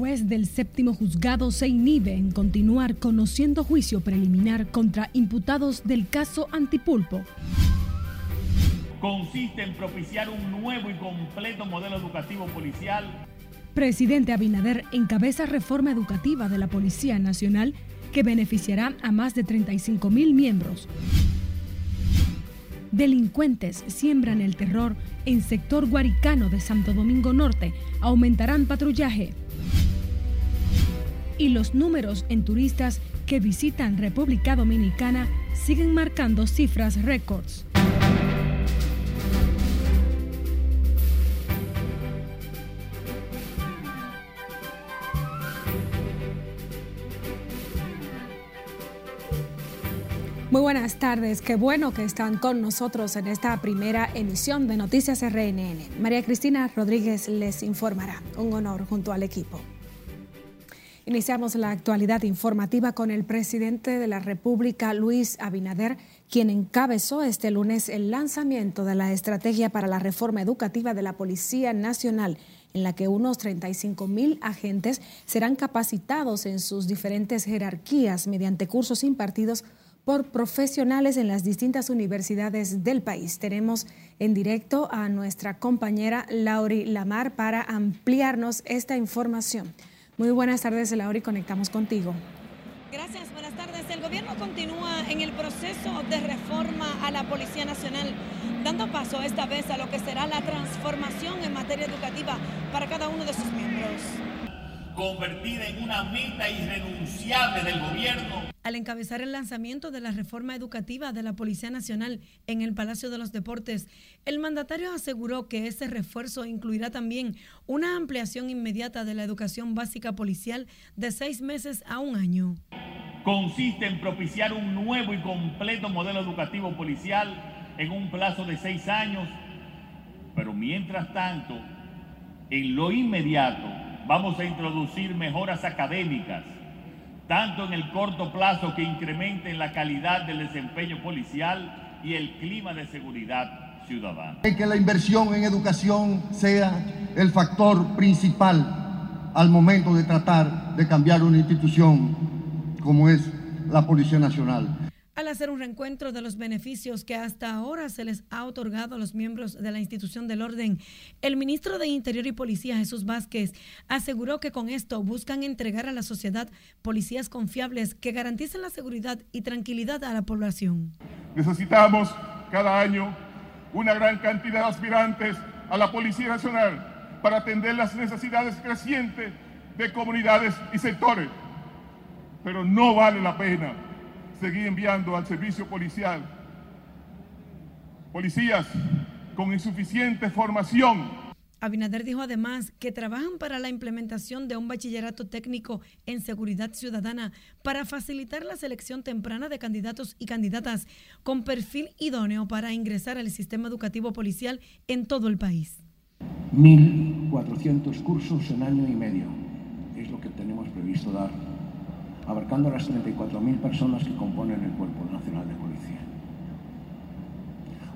Juez del séptimo juzgado se inhibe en continuar conociendo juicio preliminar contra imputados del caso Antipulpo. Consiste en propiciar un nuevo y completo modelo educativo policial. Presidente Abinader encabeza reforma educativa de la Policía Nacional que beneficiará a más de 35 mil miembros. Delincuentes siembran el terror en sector guaricano de Santo Domingo Norte. Aumentarán patrullaje. Y los números en turistas que visitan República Dominicana siguen marcando cifras récords. Muy buenas tardes, qué bueno que están con nosotros en esta primera emisión de Noticias RNN. María Cristina Rodríguez les informará. Un honor junto al equipo. Iniciamos la actualidad informativa con el presidente de la República, Luis Abinader, quien encabezó este lunes el lanzamiento de la estrategia para la reforma educativa de la Policía Nacional en la que unos 35 mil agentes serán capacitados en sus diferentes jerarquías mediante cursos impartidos por profesionales en las distintas universidades del país. Tenemos en directo a nuestra compañera Lauri Lamar para ampliarnos esta información. Muy buenas tardes, Lauri, conectamos contigo. Gracias, buenas tardes. El gobierno continúa en el proceso de reforma a la Policía Nacional, dando paso esta vez a lo que será la transformación en materia educativa para cada uno de sus miembros convertida en una meta irrenunciable del gobierno. Al encabezar el lanzamiento de la reforma educativa de la Policía Nacional en el Palacio de los Deportes, el mandatario aseguró que ese refuerzo incluirá también una ampliación inmediata de la educación básica policial de seis meses a un año. Consiste en propiciar un nuevo y completo modelo educativo policial en un plazo de seis años, pero mientras tanto, en lo inmediato, vamos a introducir mejoras académicas, tanto en el corto plazo que incrementen la calidad del desempeño policial y el clima de seguridad ciudadana. Que la inversión en educación sea el factor principal al momento de tratar de cambiar una institución como es la Policía Nacional al hacer un reencuentro de los beneficios que hasta ahora se les ha otorgado a los miembros de la institución del orden. El ministro de Interior y Policía, Jesús Vázquez, aseguró que con esto buscan entregar a la sociedad policías confiables que garanticen la seguridad y tranquilidad a la población. Necesitamos cada año una gran cantidad de aspirantes a la Policía Nacional para atender las necesidades crecientes de comunidades y sectores. Pero no vale la pena seguir enviando al servicio policial policías con insuficiente formación. Abinader dijo además que trabajan para la implementación de un bachillerato técnico en seguridad ciudadana para facilitar la selección temprana de candidatos y candidatas con perfil idóneo para ingresar al sistema educativo policial en todo el país. 1.400 cursos en año y medio es lo que tenemos previsto dar abarcando a las 34.000 personas que componen el Cuerpo Nacional de Policía.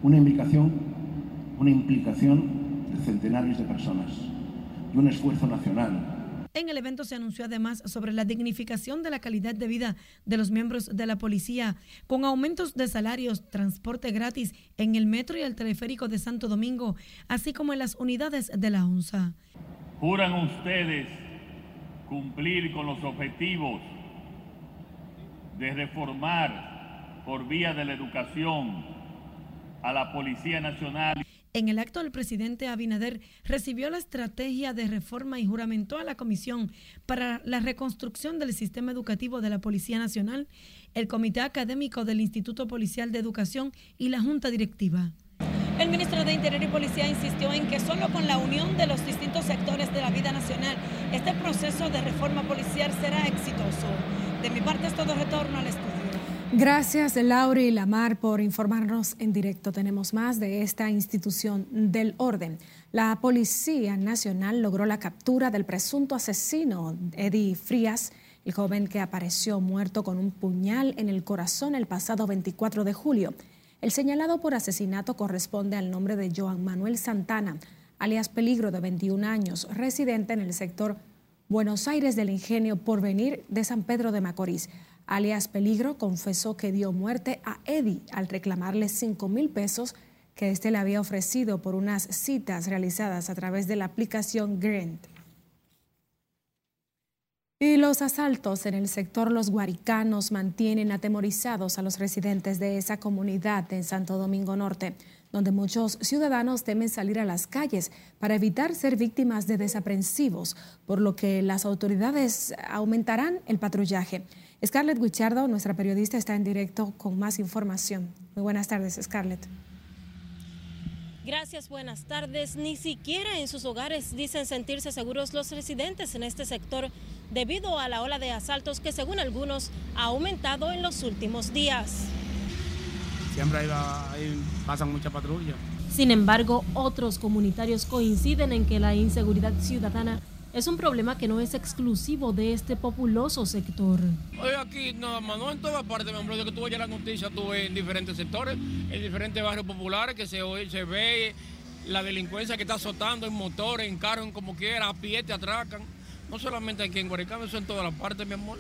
Una implicación, una implicación de centenares de personas y un esfuerzo nacional en el evento se anunció además sobre la dignificación de la calidad de vida de los miembros de la policía, con aumentos de salarios, transporte gratis en el metro y el teleférico de Santo Domingo, así como en las unidades de la ONSA. ¿Juran ustedes cumplir con los objetivos de reformar por vía de la educación a la Policía Nacional. En el acto, el presidente Abinader recibió la estrategia de reforma y juramentó a la Comisión para la Reconstrucción del Sistema Educativo de la Policía Nacional, el Comité Académico del Instituto Policial de Educación y la Junta Directiva. El ministro de Interior y Policía insistió en que solo con la unión de los distintos sectores de la vida nacional, este proceso de reforma policial será exitoso. De mi parte es todo retorno al estudio. Gracias, Lauri y Lamar, por informarnos en directo. Tenemos más de esta institución del orden. La Policía Nacional logró la captura del presunto asesino Eddie Frías, el joven que apareció muerto con un puñal en el corazón el pasado 24 de julio. El señalado por asesinato corresponde al nombre de Joan Manuel Santana, alias Peligro, de 21 años, residente en el sector Buenos Aires del Ingenio Porvenir de San Pedro de Macorís. Alias Peligro confesó que dio muerte a Eddie al reclamarle 5 mil pesos que éste le había ofrecido por unas citas realizadas a través de la aplicación Grant. Y los asaltos en el sector Los Guaricanos mantienen atemorizados a los residentes de esa comunidad en Santo Domingo Norte, donde muchos ciudadanos temen salir a las calles para evitar ser víctimas de desaprensivos, por lo que las autoridades aumentarán el patrullaje. Scarlett Guichardo, nuestra periodista, está en directo con más información. Muy buenas tardes, Scarlett. Gracias, buenas tardes. Ni siquiera en sus hogares dicen sentirse seguros los residentes en este sector debido a la ola de asaltos que según algunos ha aumentado en los últimos días. Siempre ahí, pasan muchas patrullas. Sin embargo, otros comunitarios coinciden en que la inseguridad ciudadana es un problema que no es exclusivo de este populoso sector. Hoy aquí nada más, no en todas partes, mi amor, de que tú oyes la noticia, tú ves en diferentes sectores, en diferentes barrios populares que se, se ve la delincuencia que está azotando en motores, en carros, en como quiera, a pie te atracan. No solamente aquí en Guaricano, eso en todas las partes, mi amor.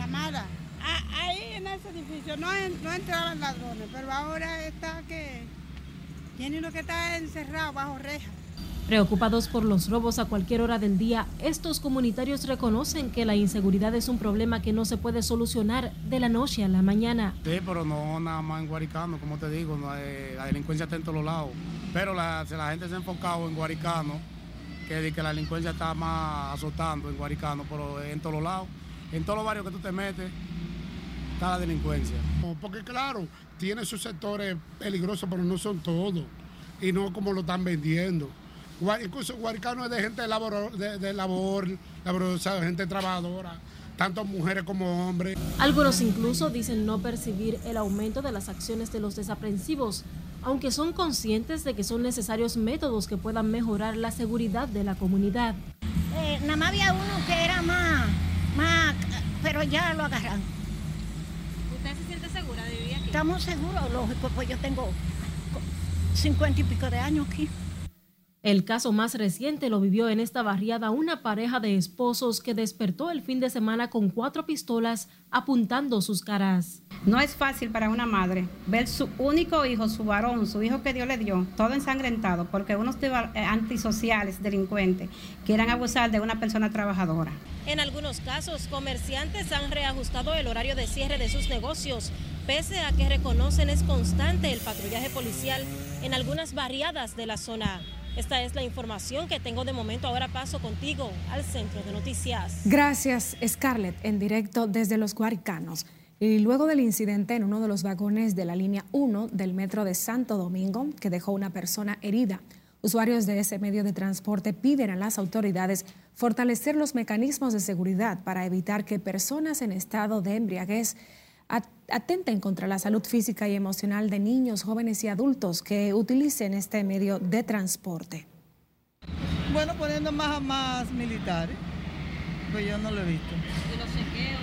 Amada, ahí en ese edificio no, no entraban ladrones, pero ahora está que tiene uno que está encerrado bajo reja. Preocupados por los robos a cualquier hora del día, estos comunitarios reconocen que la inseguridad es un problema que no se puede solucionar de la noche a la mañana. Sí, pero no nada más en Guaricano, como te digo, la delincuencia está en todos lados. Pero la, la gente se ha enfocado en Guaricano, que, que la delincuencia está más azotando en Guaricano, pero en todos lados, en todos los barrios que tú te metes, está la delincuencia. Porque claro, tiene sus sectores peligrosos, pero no son todos. Y no como lo están vendiendo. Incluso Guaricano es de gente de labor, de, labor, gente trabajadora, tanto mujeres como hombres. Algunos incluso dicen no percibir el aumento de las acciones de los desaprensivos, aunque son conscientes de que son necesarios métodos que puedan mejorar la seguridad de la comunidad. Eh, nada más había uno que era más, más, pero ya lo agarran. ¿Usted se siente segura de vivir aquí? Estamos seguros, lógico, pues yo tengo cincuenta y pico de años aquí. El caso más reciente lo vivió en esta barriada una pareja de esposos que despertó el fin de semana con cuatro pistolas apuntando sus caras. No es fácil para una madre ver su único hijo, su varón, su hijo que Dios le dio, todo ensangrentado, porque unos eh, antisociales, delincuentes, quieran abusar de una persona trabajadora. En algunos casos, comerciantes han reajustado el horario de cierre de sus negocios, pese a que reconocen es constante el patrullaje policial en algunas barriadas de la zona. Esta es la información que tengo de momento. Ahora paso contigo al centro de noticias. Gracias, Scarlett, en directo desde Los Guaricanos. Y luego del incidente en uno de los vagones de la línea 1 del metro de Santo Domingo, que dejó una persona herida, usuarios de ese medio de transporte piden a las autoridades fortalecer los mecanismos de seguridad para evitar que personas en estado de embriaguez atenten contra la salud física y emocional de niños, jóvenes y adultos que utilicen este medio de transporte. Bueno, poniendo más a más militares, pues yo no lo he visto. ¿Y los chequeos?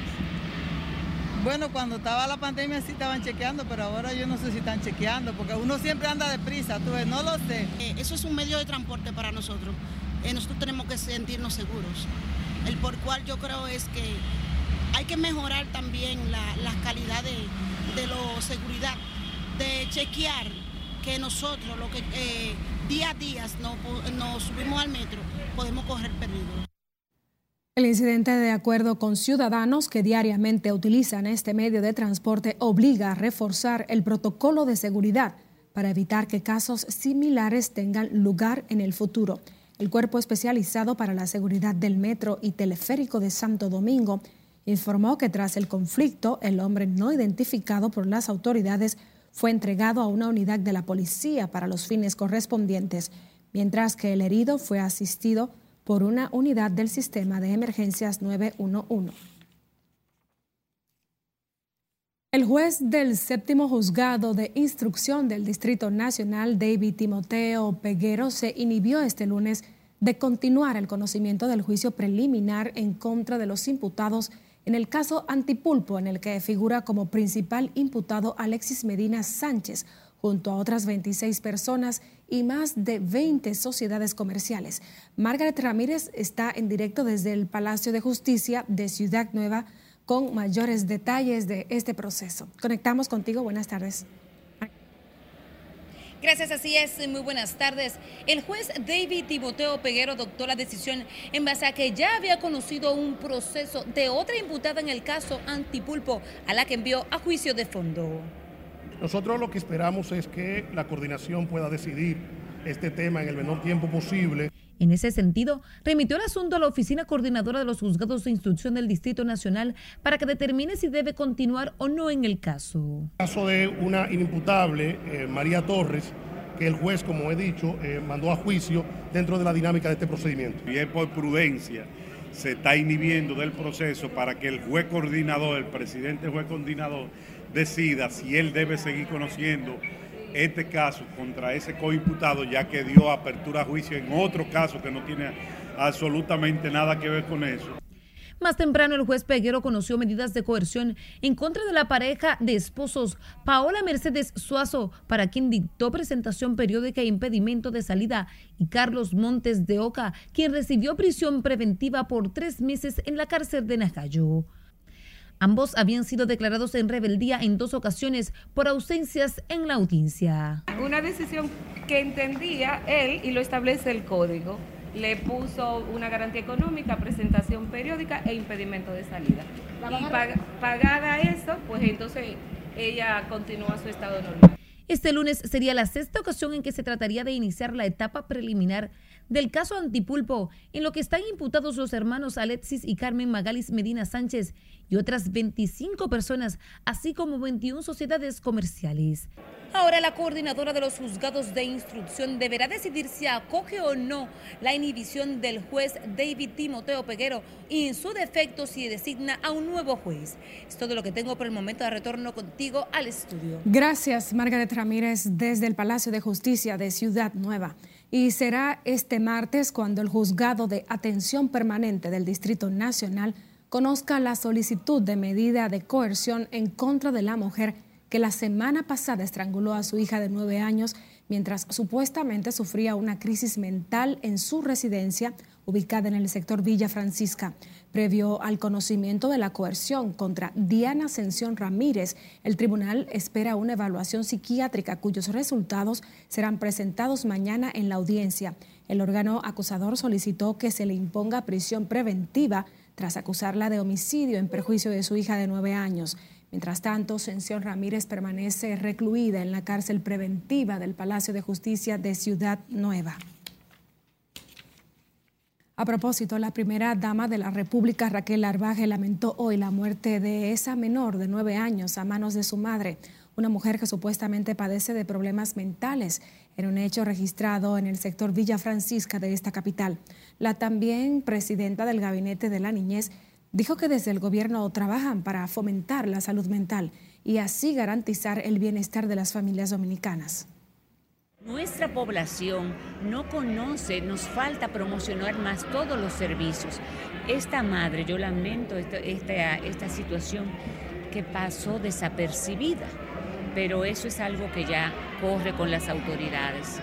Bueno, cuando estaba la pandemia sí estaban chequeando, pero ahora yo no sé si están chequeando, porque uno siempre anda deprisa, tú ves, no lo sé. Eh, eso es un medio de transporte para nosotros. Eh, nosotros tenemos que sentirnos seguros. El por cual yo creo es que hay que mejorar también la, calidad de, la seguridad, de chequear que nosotros, lo que eh, día a día nos, subimos al metro, podemos correr peligro. El incidente, de acuerdo con ciudadanos que diariamente utilizan este medio de transporte, obliga a reforzar el protocolo de seguridad para evitar que casos similares tengan lugar en el futuro. El Cuerpo Especializado para la Seguridad del Metro y Teleférico de Santo Domingo informó que tras el conflicto, el hombre no identificado por las autoridades fue entregado a una unidad de la policía para los fines correspondientes, mientras que el herido fue asistido por una unidad del sistema de emergencias 911. El juez del séptimo juzgado de instrucción del Distrito Nacional, David Timoteo Peguero, se inhibió este lunes de continuar el conocimiento del juicio preliminar en contra de los imputados en el caso Antipulpo, en el que figura como principal imputado Alexis Medina Sánchez, junto a otras 26 personas y más de 20 sociedades comerciales. Margaret Ramírez está en directo desde el Palacio de Justicia de Ciudad Nueva con mayores detalles de este proceso. Conectamos contigo. Buenas tardes. Gracias, así es. Muy buenas tardes. El juez David Timoteo Peguero adoptó la decisión en base a que ya había conocido un proceso de otra imputada en el caso Antipulpo, a la que envió a juicio de fondo. Nosotros lo que esperamos es que la coordinación pueda decidir este tema en el menor tiempo posible. En ese sentido, remitió el asunto a la Oficina Coordinadora de los Juzgados de Instrucción del Distrito Nacional para que determine si debe continuar o no en el caso. Caso de una inimputable, eh, María Torres, que el juez, como he dicho, eh, mandó a juicio dentro de la dinámica de este procedimiento. Y es por prudencia se está inhibiendo del proceso para que el juez coordinador, el presidente juez coordinador, decida si él debe seguir conociendo este caso contra ese coimputado, ya que dio apertura a juicio en otro caso que no tiene absolutamente nada que ver con eso. Más temprano, el juez Peguero conoció medidas de coerción en contra de la pareja de esposos Paola Mercedes Suazo, para quien dictó presentación periódica e impedimento de salida, y Carlos Montes de Oca, quien recibió prisión preventiva por tres meses en la cárcel de Najayo. Ambos habían sido declarados en rebeldía en dos ocasiones por ausencias en la audiencia. Una decisión que entendía él y lo establece el código. Le puso una garantía económica, presentación periódica e impedimento de salida. Y pagada eso, pues entonces ella continúa su estado normal. Este lunes sería la sexta ocasión en que se trataría de iniciar la etapa preliminar del caso Antipulpo, en lo que están imputados los hermanos Alexis y Carmen Magalis Medina Sánchez y otras 25 personas, así como 21 sociedades comerciales. Ahora la coordinadora de los juzgados de instrucción deberá decidir si acoge o no la inhibición del juez David Timoteo Peguero y en su defecto si designa a un nuevo juez. Es todo lo que tengo por el momento de retorno contigo al estudio. Gracias, Margaret Ramírez, desde el Palacio de Justicia de Ciudad Nueva. Y será este martes cuando el juzgado de atención permanente del Distrito Nacional conozca la solicitud de medida de coerción en contra de la mujer que la semana pasada estranguló a su hija de nueve años mientras supuestamente sufría una crisis mental en su residencia ubicada en el sector Villa Francisca. Previo al conocimiento de la coerción contra Diana Ascensión Ramírez, el tribunal espera una evaluación psiquiátrica cuyos resultados serán presentados mañana en la audiencia. El órgano acusador solicitó que se le imponga prisión preventiva tras acusarla de homicidio en perjuicio de su hija de nueve años. Mientras tanto, Ascensión Ramírez permanece recluida en la cárcel preventiva del Palacio de Justicia de Ciudad Nueva. A propósito, la primera dama de la República, Raquel Arbaje, lamentó hoy la muerte de esa menor de nueve años a manos de su madre, una mujer que supuestamente padece de problemas mentales, en un hecho registrado en el sector Villa Francisca de esta capital. La también presidenta del Gabinete de la Niñez dijo que desde el gobierno trabajan para fomentar la salud mental y así garantizar el bienestar de las familias dominicanas. Nuestra población no conoce, nos falta promocionar más todos los servicios. Esta madre, yo lamento esta, situación que pasó desapercibida, pero eso es algo que ya corre con las autoridades.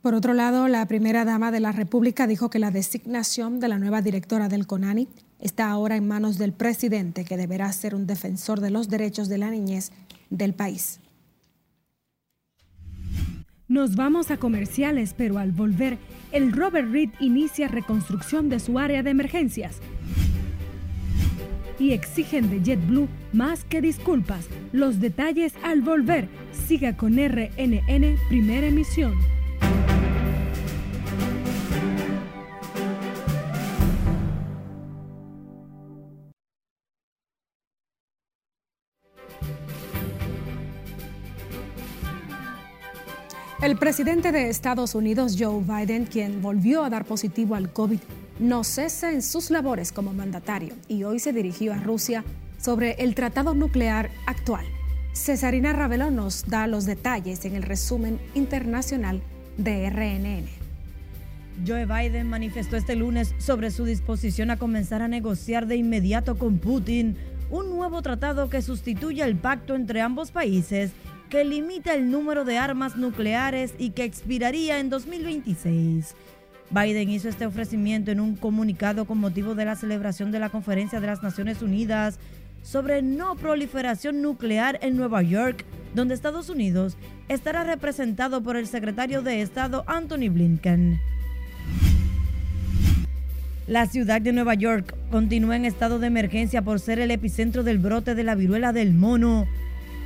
Por otro lado, la primera dama de la República dijo que la designación de la nueva directora del CONANI está ahora en manos del presidente, que deberá ser un defensor de los derechos de la niñez del país. Nos vamos a comerciales, pero al volver, el Robert Reed inicia reconstrucción de su área de emergencias. Y exigen de JetBlue más que disculpas. Los detalles al volver. Siga con RNN Primera Emisión. El presidente de Estados Unidos, Joe Biden, quien volvió a dar positivo al COVID, no cesa en sus labores como mandatario y hoy se dirigió a Rusia sobre el tratado nuclear actual. Cesarina Ravelo nos da los detalles en el resumen internacional de RNN. Joe Biden manifestó este lunes sobre su disposición a comenzar a negociar de inmediato con Putin un nuevo tratado que sustituya el pacto entre ambos países que limita el número de armas nucleares y que expiraría en 2026. Biden hizo este ofrecimiento en un comunicado con motivo de la celebración de la Conferencia de las Naciones Unidas sobre no proliferación nuclear en Nueva York, donde Estados Unidos estará representado por el secretario de Estado Anthony Blinken. La ciudad de Nueva York continúa en estado de emergencia por ser el epicentro del brote de la viruela del mono,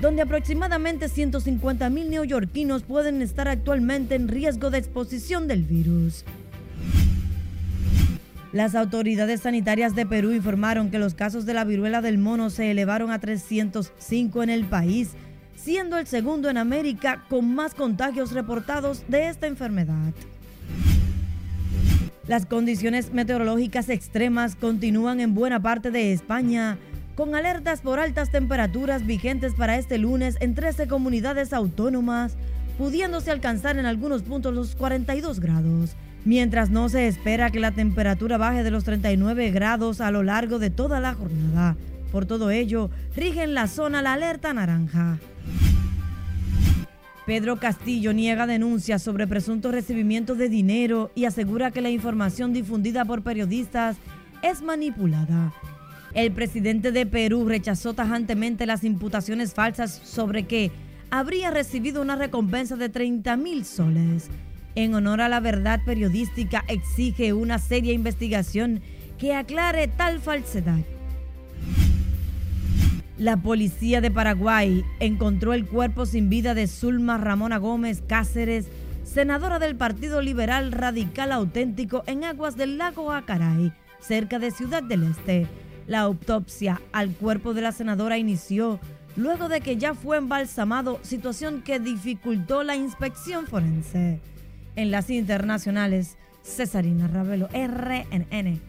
donde aproximadamente 150 mil neoyorquinos pueden estar actualmente en riesgo de exposición del virus. Las autoridades sanitarias de Perú informaron que los casos de la viruela del mono se elevaron a 305 en el país, siendo el segundo en América con más contagios reportados de esta enfermedad. Las condiciones meteorológicas extremas continúan en buena parte de España, con alertas por altas temperaturas vigentes para este lunes en 13 comunidades autónomas, pudiéndose alcanzar en algunos puntos los 42 grados, mientras no se espera que la temperatura baje de los 39 grados a lo largo de toda la jornada. Por todo ello, rige en la zona la alerta naranja. Pedro Castillo niega denuncias sobre presunto recibimiento de dinero y asegura que la información difundida por periodistas es manipulada. El presidente de Perú rechazó tajantemente las imputaciones falsas sobre que habría recibido una recompensa de 30 mil soles. En honor a la verdad periodística exige una seria investigación que aclare tal falsedad. La policía de Paraguay encontró el cuerpo sin vida de Zulma Ramona Gómez Cáceres, senadora del Partido Liberal Radical Auténtico en aguas del lago Acaray, cerca de Ciudad del Este. La autopsia al cuerpo de la senadora inició luego de que ya fue embalsamado, situación que dificultó la inspección forense. En las internacionales, Cesarina Ravelo, RNN.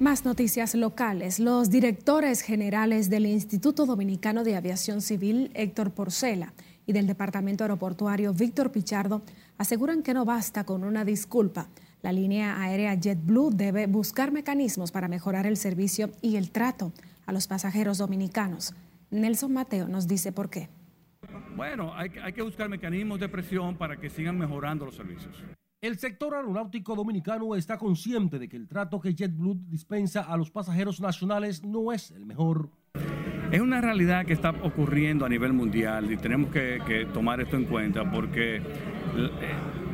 Más noticias locales. Los directores generales del Instituto Dominicano de Aviación Civil, Héctor Porcela, y del Departamento Aeroportuario, Víctor Pichardo, aseguran que no basta con una disculpa. La línea aérea JetBlue debe buscar mecanismos para mejorar el servicio y el trato a los pasajeros dominicanos. Nelson Mateo nos dice por qué. Bueno, hay, hay que buscar mecanismos de presión para que sigan mejorando los servicios. El sector aeronáutico dominicano está consciente de que el trato que JetBlue dispensa a los pasajeros nacionales no es el mejor. Es una realidad que está ocurriendo a nivel mundial y tenemos que, tomar esto en cuenta porque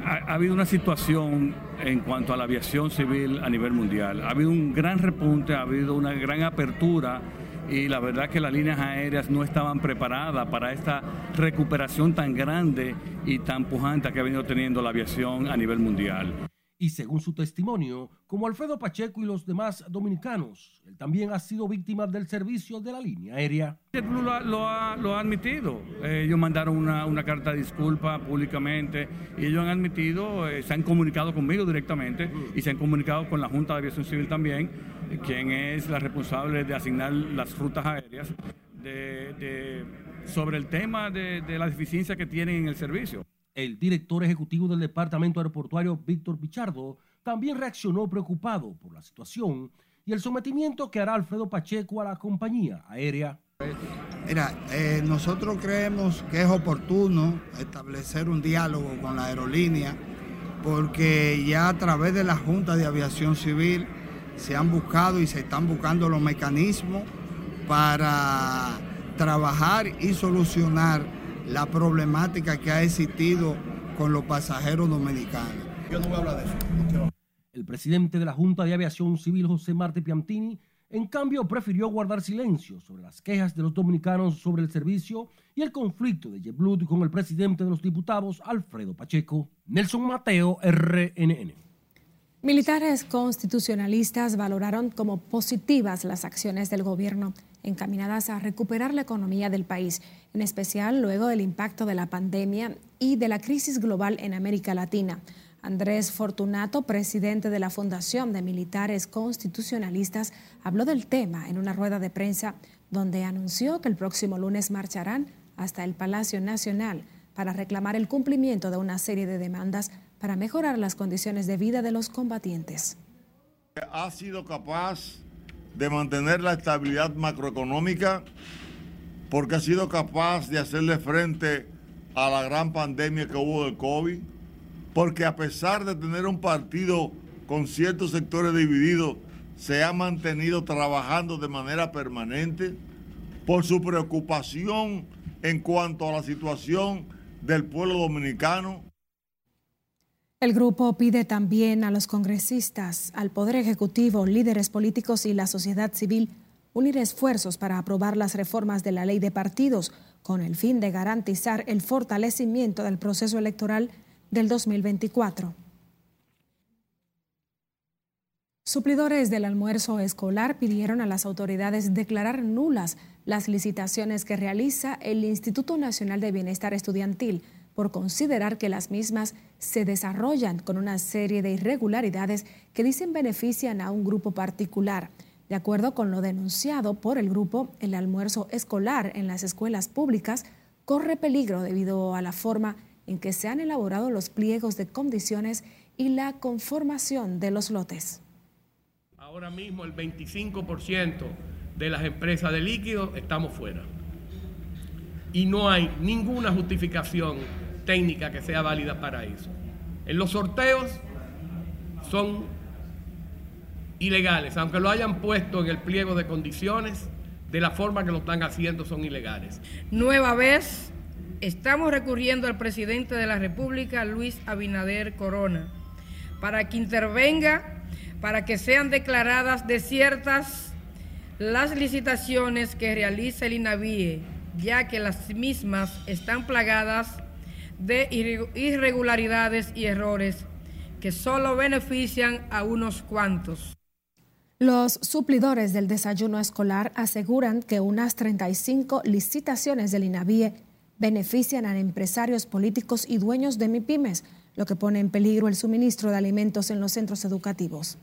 ha, habido una situación en cuanto a la aviación civil a nivel mundial. Ha habido un gran repunte, ha habido una gran apertura y la verdad que las líneas aéreas no estaban preparadas para esta recuperación tan grande y tan pujante que ha venido teniendo la aviación a nivel mundial. Y según su testimonio, como Alfredo Pacheco y los demás dominicanos, él también ha sido víctima del servicio de la línea aérea. JetBlue lo, ha, admitido. ellos mandaron una, carta de disculpa públicamente y ellos han admitido, eh, se han comunicado conmigo directamente y se han comunicado con la Junta de Aviación Civil también quien es la responsable de asignar las rutas aéreas, sobre el tema de, la deficiencia que tienen en el servicio. El director ejecutivo del Departamento Aeroportuario, Víctor Pichardo, también reaccionó preocupado por la situación y el sometimiento que hará Alfredo Pacheco a la compañía aérea. Mira, eh, nosotros creemos que es oportuno establecer un diálogo con la aerolínea porque ya a través de la Junta de Aviación Civil se han buscado y se están buscando los mecanismos para trabajar y solucionar la problemática que ha existido con los pasajeros dominicanos. Yo no voy a hablar de eso. El presidente de la Junta de Aviación Civil, José Marte Piantini, en cambio prefirió guardar silencio sobre las quejas de los dominicanos sobre el servicio y el conflicto de JetBlue con el presidente de los diputados, Alfredo Pacheco. Nelson Mateo, RNN. Militares constitucionalistas valoraron como positivas las acciones del gobierno encaminadas a recuperar la economía del país, en especial luego del impacto de la pandemia y de la crisis global en América Latina. Andrés Fortunato, presidente de la Fundación de Militares Constitucionalistas, habló del tema en una rueda de prensa donde anunció que el próximo lunes marcharán hasta el Palacio Nacional para reclamar el cumplimiento de una serie de demandas para mejorar las condiciones de vida de los combatientes. Ha sido capaz de mantener la estabilidad macroeconómica porque ha sido capaz de hacerle frente a la gran pandemia que hubo del COVID, porque a pesar de tener un partido con ciertos sectores divididos, se ha mantenido trabajando de manera permanente, por su preocupación en cuanto a la situación del pueblo dominicano. El grupo pide también a los congresistas, al Poder Ejecutivo, líderes políticos y la sociedad civil unir esfuerzos para aprobar las reformas de la ley de partidos con el fin de garantizar el fortalecimiento del proceso electoral del 2024. Suplidores del almuerzo escolar pidieron a las autoridades declarar nulas las licitaciones que realiza el Instituto Nacional de Bienestar Estudiantil por considerar que las mismas se desarrollan con una serie de irregularidades que dicen benefician a un grupo particular. De acuerdo con lo denunciado por el grupo, el almuerzo escolar en las escuelas públicas corre peligro debido a la forma en que se han elaborado los pliegos de condiciones y la conformación de los lotes. Ahora mismo el 25% de las empresas de líquido estamos fuera. Y no hay ninguna justificación técnica que sea válida para eso. En los sorteos son ilegales, aunque lo hayan puesto en el pliego de condiciones, de la forma que lo están haciendo son ilegales. Nueva vez, estamos recurriendo al presidente de la República, Luis Abinader Corona, para que intervenga para que sean declaradas desiertas las licitaciones que realiza el INAVIE, ya que las mismas están plagadas de irregularidades y errores que solo benefician a unos cuantos. Los suplidores del desayuno escolar aseguran que unas 35 licitaciones del INAVIE benefician a empresarios políticos y dueños de MIPIMES, lo que pone en peligro el suministro de alimentos en los centros educativos.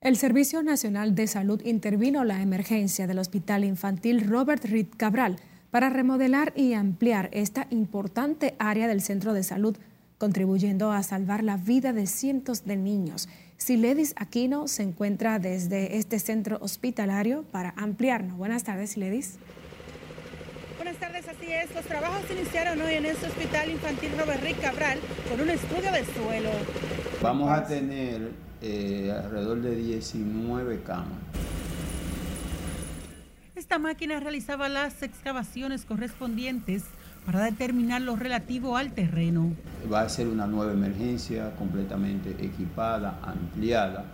El Servicio Nacional de Salud intervino la emergencia del Hospital Infantil Robert Reed Cabral para remodelar y ampliar esta importante área del centro de salud, contribuyendo a salvar la vida de cientos de niños. Siledis Aquino se encuentra desde este centro hospitalario para ampliarnos. Buenas tardes, Siledis. Buenas tardes, así es. Los trabajos iniciaron hoy en este Hospital Infantil Robert Reed Cabral con un estudio de suelo. Vamos a tener eh, alrededor de 19 camas. Esta máquina realizaba las excavaciones correspondientes para determinar lo relativo al terreno. Va a ser una nueva emergencia completamente equipada, ampliada.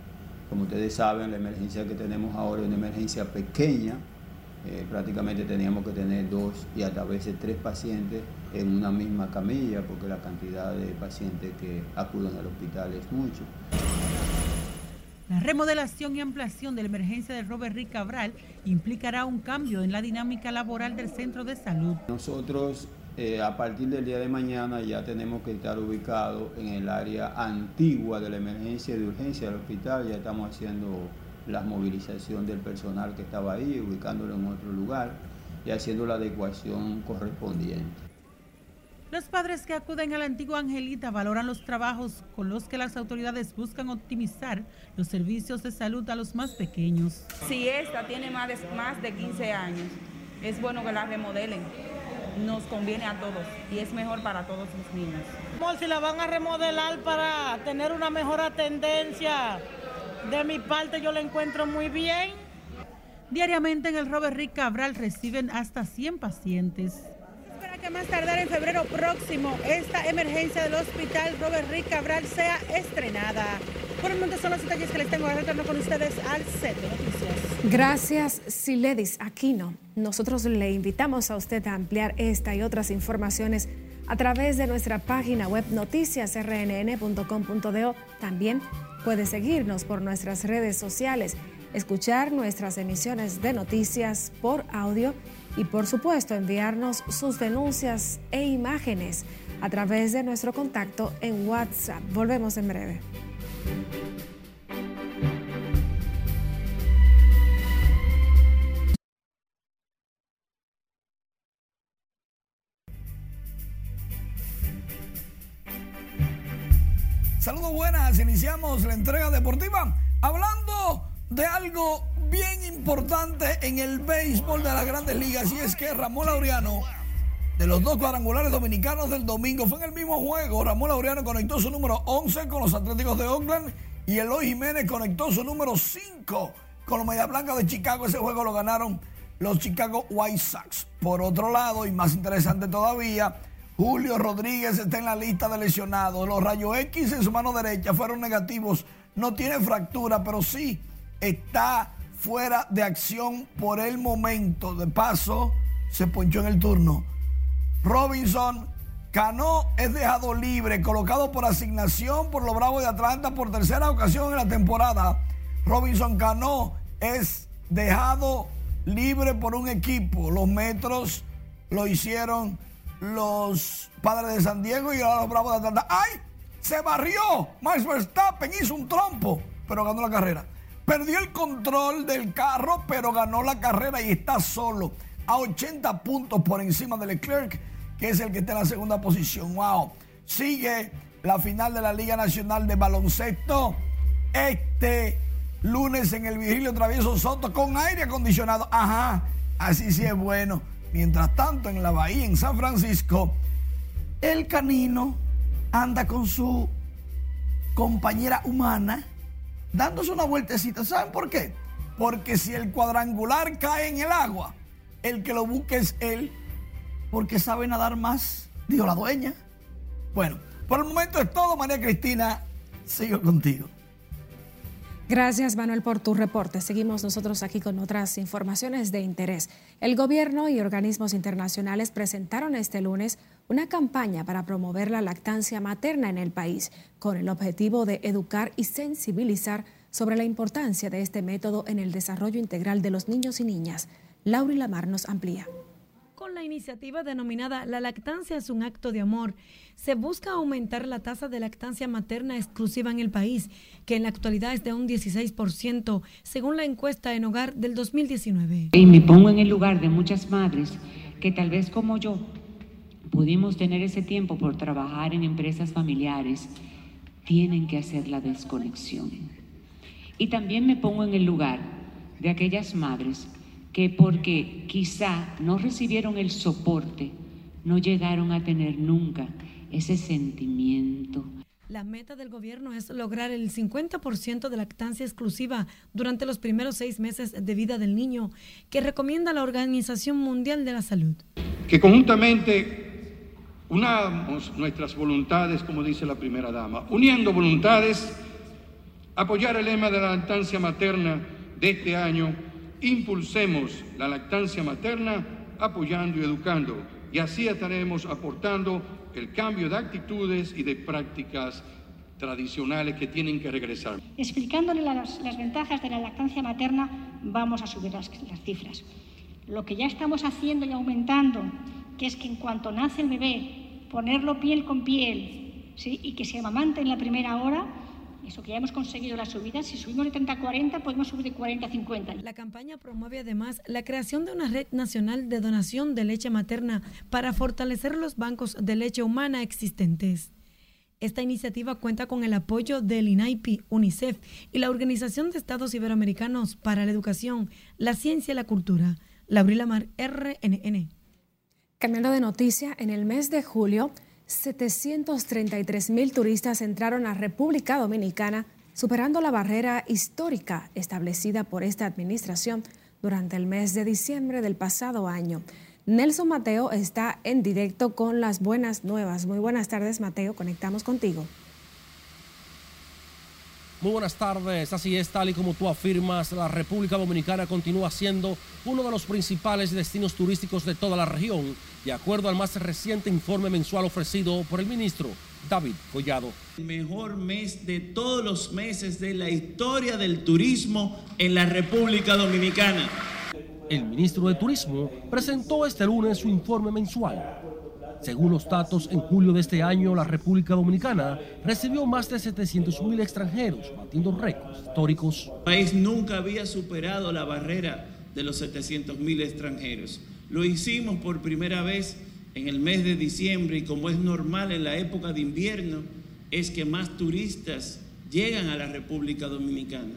Como ustedes saben, la emergencia que tenemos ahora es una emergencia pequeña. Eh, prácticamente teníamos que tener dos y hasta a veces tres pacientes en una misma camilla porque la cantidad de pacientes que acuden al hospital es mucho. La remodelación y ampliación de la emergencia de Robert Rick Cabral implicará un cambio en la dinámica laboral del centro de salud. Nosotros eh, a partir del día de mañana ya tenemos que estar ubicados en el área antigua de la emergencia y de urgencia del hospital. Ya estamos haciendo la movilización del personal que estaba ahí, ubicándolo en otro lugar y haciendo la adecuación correspondiente. Los padres que acuden a la antigua Angelita valoran los trabajos con los que las autoridades buscan optimizar los servicios de salud a los más pequeños. Si esta tiene más de, más de 15 años, es bueno que la remodelen. Nos conviene a todos y es mejor para todos los niños. Si la van a remodelar para tener una mejor tendencia, de mi parte yo la encuentro muy bien. Diariamente en el Robert Rick Cabral reciben hasta 100 pacientes que más tardar en febrero próximo esta emergencia del hospital Robert Rick Cabral sea estrenada. Por el momento son los detalles que les tengo. a retorno con ustedes al set de noticias. Gracias, Siledis Aquino. Nosotros le invitamos a usted a ampliar esta y otras informaciones a través de nuestra página web noticiasrnn.com.do. También puede seguirnos por nuestras redes sociales, escuchar nuestras emisiones de noticias por audio y por supuesto enviarnos sus denuncias e imágenes a través de nuestro contacto en WhatsApp. Volvemos en breve. Saludos buenas, iniciamos la entrega deportiva hablando de algo bien importante en el béisbol de las grandes ligas y es que Ramón Laureano, de los dos cuadrangulares dominicanos del domingo, fue en el mismo juego. Ramón Laureano conectó su número 11 con los Atléticos de Oakland y Eloy Jiménez conectó su número 5 con los Media Blanca de Chicago. Ese juego lo ganaron los Chicago White Sox. Por otro lado, y más interesante todavía, Julio Rodríguez está en la lista de lesionados. Los rayos X en su mano derecha fueron negativos. No tiene fractura, pero sí está fuera de acción por el momento. De paso, se ponchó en el turno. Robinson Cano es dejado libre, colocado por asignación por los Bravos de Atlanta por tercera ocasión en la temporada. Robinson Cano es dejado libre por un equipo. Los Metros lo hicieron los Padres de San Diego y ahora los Bravos de Atlanta. ¡Ay! Se barrió. Max Verstappen hizo un trompo, pero ganó la carrera. Perdió el control del carro, pero ganó la carrera y está solo a 80 puntos por encima de Leclerc, que es el que está en la segunda posición. ¡Wow! Sigue la final de la Liga Nacional de Baloncesto. Este lunes en el Vigilio Travieso Soto con aire acondicionado. Ajá, así sí es bueno. Mientras tanto, en la bahía, en San Francisco, el canino anda con su compañera humana dándose una vueltecita. ¿Saben por qué? Porque si el cuadrangular cae en el agua, el que lo busque es él, porque sabe nadar más, dijo la dueña. Bueno, por el momento es todo, María Cristina. Sigo contigo. Gracias, Manuel, por tu reporte. Seguimos nosotros aquí con otras informaciones de interés. El gobierno y organismos internacionales presentaron este lunes una campaña para promover la lactancia materna en el país, con el objetivo de educar y sensibilizar sobre la importancia de este método en el desarrollo integral de los niños y niñas. Lauri Lamar nos amplía. Con la iniciativa denominada La lactancia es un acto de amor, se busca aumentar la tasa de lactancia materna exclusiva en el país, que en la actualidad es de un 16%, según la encuesta en hogar del 2019. Y me pongo en el lugar de muchas madres que tal vez como yo pudimos tener ese tiempo por trabajar en empresas familiares, tienen que hacer la desconexión. Y también me pongo en el lugar de aquellas madres que porque quizá no recibieron el soporte, no llegaron a tener nunca ese sentimiento. La meta del gobierno es lograr el 50% de lactancia exclusiva durante los primeros seis meses de vida del niño, que recomienda la Organización Mundial de la Salud. Que conjuntamente unamos nuestras voluntades, como dice la primera dama, uniendo voluntades, apoyar el lema de la lactancia materna de este año impulsemos la lactancia materna apoyando y educando y así estaremos aportando el cambio de actitudes y de prácticas tradicionales que tienen que regresar. Explicándole las, ventajas de la lactancia materna, vamos a subir las, cifras. Lo que ya estamos haciendo y aumentando, que es que en cuanto nace el bebé, ponerlo piel con piel y que se amamante en la primera hora, eso que ya hemos conseguido la subida, si subimos de 30 a 40, podemos subir de 40 a 50. La campaña promueve además la creación de una red nacional de donación de leche materna para fortalecer los bancos de leche humana existentes. Esta iniciativa cuenta con el apoyo del INAIPI, UNICEF y la Organización de Estados Iberoamericanos para la Educación, la Ciencia y la Cultura. Laurila Mar, RNN. Cambiando de noticia, en el mes de julio 733 mil turistas entraron a República Dominicana, superando la barrera histórica establecida por esta administración durante el mes de diciembre del pasado año. Nelson Mateo está en directo con las buenas nuevas. Muy buenas tardes, Mateo. Conectamos contigo. Muy buenas tardes. Así es, tal y como tú afirmas, la República Dominicana continúa siendo uno de los principales destinos turísticos de toda la región, de acuerdo al más reciente informe mensual ofrecido por el ministro David Collado. El mejor mes de todos los meses de la historia del turismo en la República Dominicana. El ministro de Turismo presentó este lunes su informe mensual según los datos, en julio de este año la República Dominicana recibió más de 700 mil extranjeros, batiendo récords históricos. El país nunca había superado la barrera de los 700 mil extranjeros. Lo hicimos por primera vez en el mes de diciembre y como es normal en la época de invierno, es que más turistas llegan a la República Dominicana.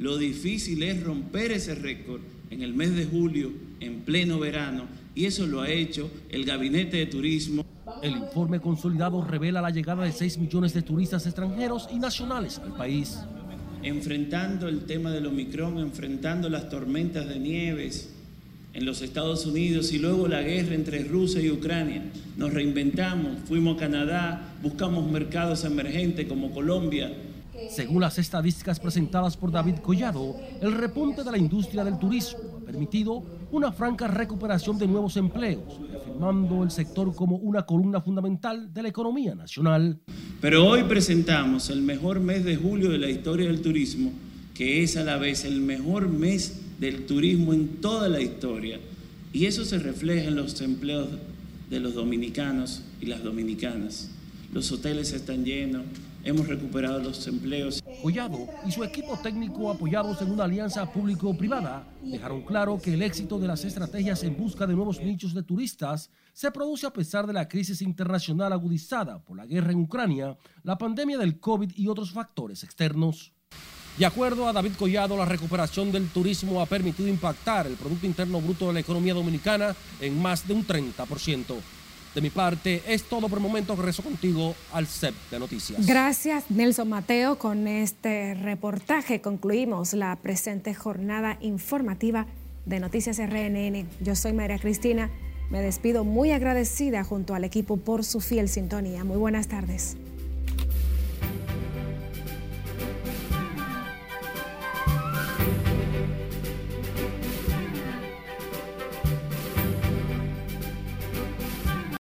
Lo difícil es romper ese récord en el mes de julio, en pleno verano, y eso lo ha hecho el Gabinete de Turismo. El informe consolidado revela la llegada de 6 millones de turistas extranjeros y nacionales al país. Enfrentando el tema del Omicron, enfrentando las tormentas de nieves en los Estados Unidos y luego la guerra entre Rusia y Ucrania, nos reinventamos, fuimos a Canadá, buscamos mercados emergentes como Colombia, según las estadísticas presentadas por David Collado, el repunte de la industria del turismo ha permitido una franca recuperación de nuevos empleos, afirmando el sector como una columna fundamental de la economía nacional. Pero hoy presentamos el mejor mes de julio de la historia del turismo, que es a la vez el mejor mes del turismo en toda la historia. Y eso se refleja en los empleos de los dominicanos y las dominicanas. Los hoteles están llenos, hemos recuperado los empleos. Collado y su equipo técnico apoyados en una alianza público-privada dejaron claro que el éxito de las estrategias en busca de nuevos nichos de turistas se produce a pesar de la crisis internacional agudizada por la guerra en Ucrania, la pandemia del COVID y otros factores externos. De acuerdo a David Collado, la recuperación del turismo ha permitido impactar el Producto Interno Bruto de la economía dominicana en más de un 30%. De mi parte, es todo por el momento. Regreso contigo al CEP de Noticias. Gracias, Nelson Mateo. Con este reportaje concluimos la presente jornada informativa de Noticias RNN. Yo soy María Cristina. Me despido muy agradecida junto al equipo por su fiel sintonía. Muy buenas tardes.